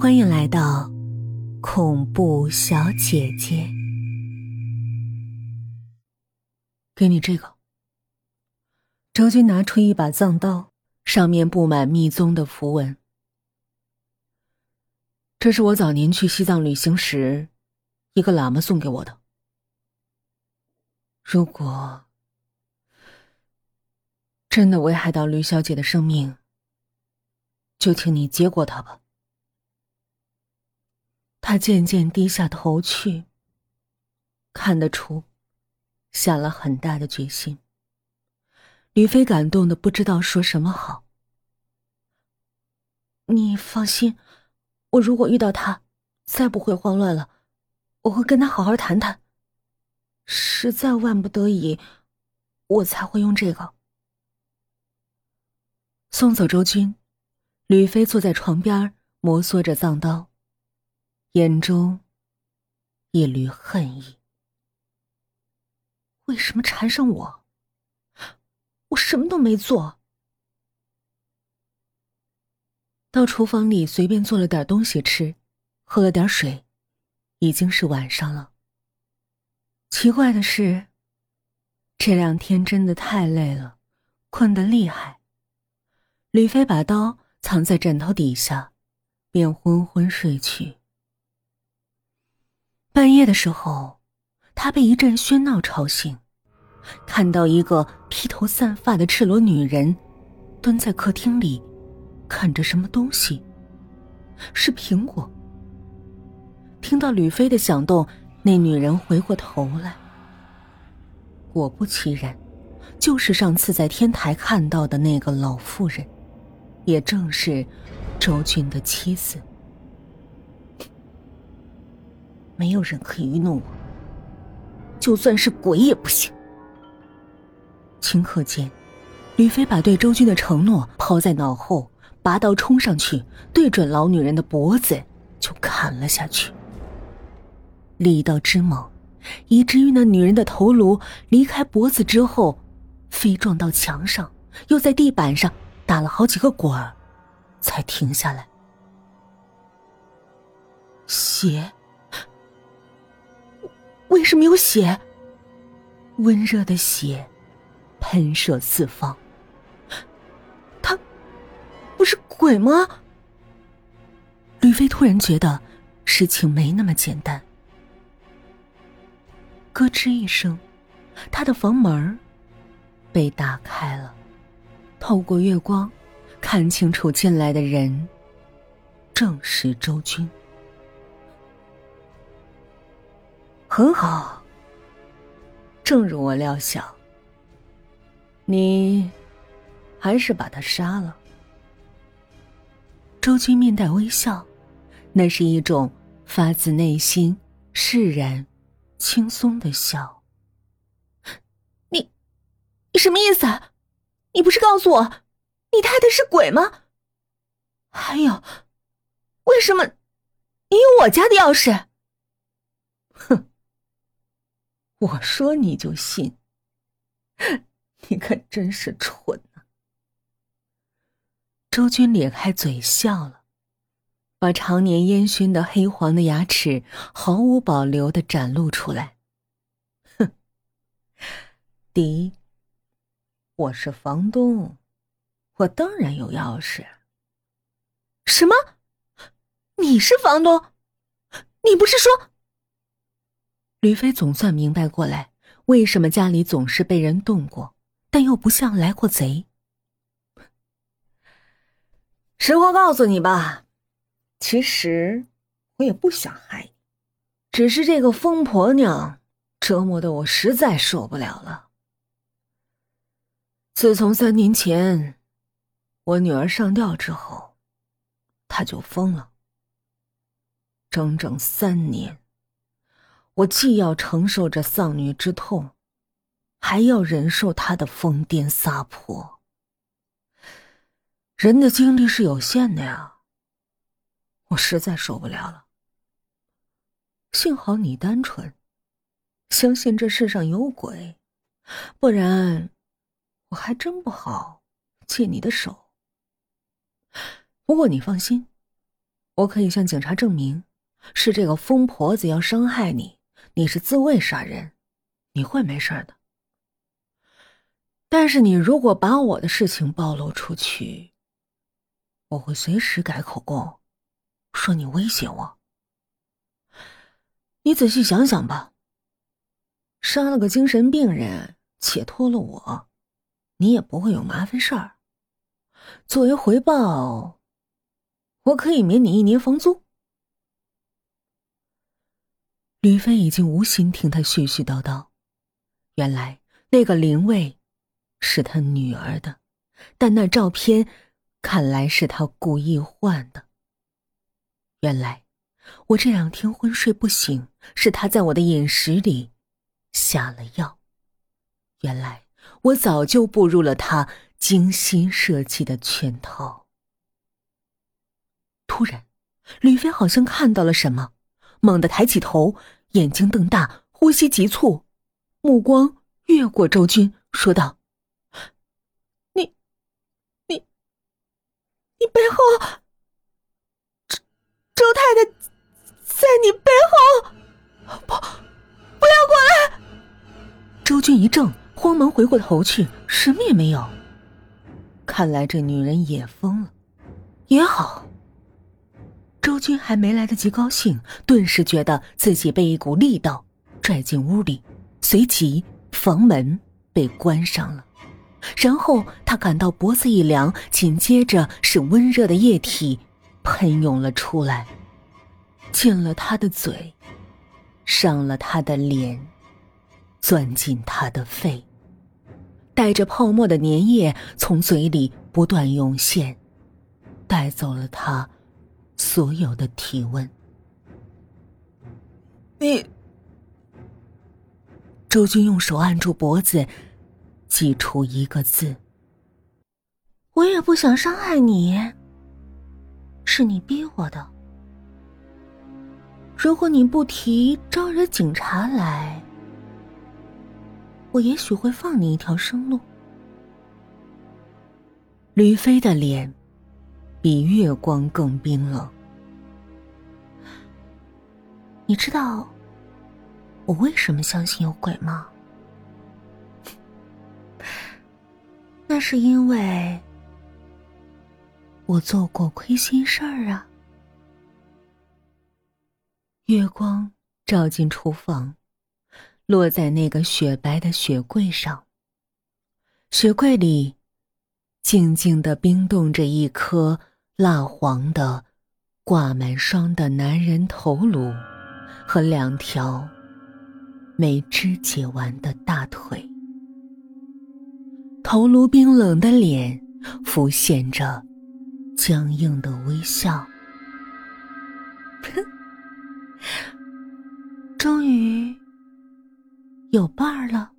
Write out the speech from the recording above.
欢迎来到恐怖小姐姐。给你这个。周军拿出一把藏刀，上面布满密宗的符文。这是我早年去西藏旅行时，一个喇嘛送给我的。如果真的危害到吕小姐的生命，就请你接过它吧。他渐渐低下头去，看得出，下了很大的决心。吕飞感动的不知道说什么好。你放心，我如果遇到他，再不会慌乱了，我会跟他好好谈谈。实在万不得已，我才会用这个。送走周军，吕飞坐在床边摩挲着藏刀。眼中一缕恨意。为什么缠上我？我什么都没做。到厨房里随便做了点东西吃，喝了点水，已经是晚上了。奇怪的是，这两天真的太累了，困得厉害。吕飞把刀藏在枕头底下，便昏昏睡去。半夜的时候，他被一阵喧闹吵醒，看到一个披头散发的赤裸女人蹲在客厅里，啃着什么东西。是苹果。听到吕飞的响动，那女人回过头来，果不其然，就是上次在天台看到的那个老妇人，也正是周俊的妻子。没有人可以愚弄我，就算是鬼也不行。顷刻间，吕飞把对周军的承诺抛在脑后，拔刀冲上去，对准老女人的脖子就砍了下去。力道之猛，以至于那女人的头颅离开脖子之后，飞撞到墙上，又在地板上打了好几个滚儿，才停下来。血。为什么有血？温热的血喷射四方。他不是鬼吗？吕飞突然觉得事情没那么简单。咯吱一声，他的房门被打开了，透过月光，看清楚进来的人正是周军。很好，正如我料想，你还是把他杀了。周军面带微笑，那是一种发自内心、释然、轻松的笑。你，你什么意思？你不是告诉我，你太太是鬼吗？还有，为什么你有我家的钥匙？哼！我说你就信，你可真是蠢啊！周军咧开嘴笑了，把常年烟熏的黑黄的牙齿毫无保留的展露出来。哼，第一，我是房东，我当然有钥匙。什么？你是房东？你不是说？吕飞总算明白过来，为什么家里总是被人动过，但又不像来过贼。实话告诉你吧，其实我也不想害你，只是这个疯婆娘折磨的我实在受不了了。自从三年前我女儿上吊之后，她就疯了，整整三年。我既要承受着丧女之痛，还要忍受她的疯癫撒泼。人的精力是有限的呀，我实在受不了了。幸好你单纯，相信这世上有鬼，不然我还真不好借你的手。不过你放心，我可以向警察证明，是这个疯婆子要伤害你，你是自卫杀人，你会没事的。但是你如果把我的事情暴露出去，我会随时改口供，说你威胁我。你仔细想想吧，杀了个精神病人，解脱了我，你也不会有麻烦事儿。作为回报，我可以免你一年房租。吕飞已经无心听他絮絮叨叨，原来那个灵位。是他女儿的，但那照片看来是他故意换的。原来我这两天昏睡不醒，是他在我的饮食里下了药。原来我早就步入了他精心设计的圈套。突然，吕飞好像看到了什么，猛地抬起头，眼睛瞪大，呼吸急促，目光越过周军，说道。你你，你背后，周周太太在你背后，不，不要过来！周军一怔，慌忙回过头去，什么也没有。看来这女人也疯了。也好，周军还没来得及高兴，顿时觉得自己被一股力道拽进屋里，随即房门被关上了。然后他感到脖子一凉，紧接着是温热的液体喷涌了出来，进了他的嘴，上了他的脸，钻进他的肺，带着泡沫的粘液从嘴里不断涌现，带走了他所有的体温。你，周军用手按住脖子。挤出一个字。我也不想伤害你，是你逼我的。如果你不提招惹警察来，我也许会放你一条生路。吕飞的脸比月光更冰冷。你知道我为什么相信有鬼吗？那是因为我做过亏心事儿啊。月光照进厨房，落在那个雪白的雪柜上。雪柜里静静的冰冻着一颗蜡黄的、挂满霜的男人头颅，和两条没肢解完的大腿。头颅冰冷的脸，浮现着僵硬的微笑。终于有伴儿了。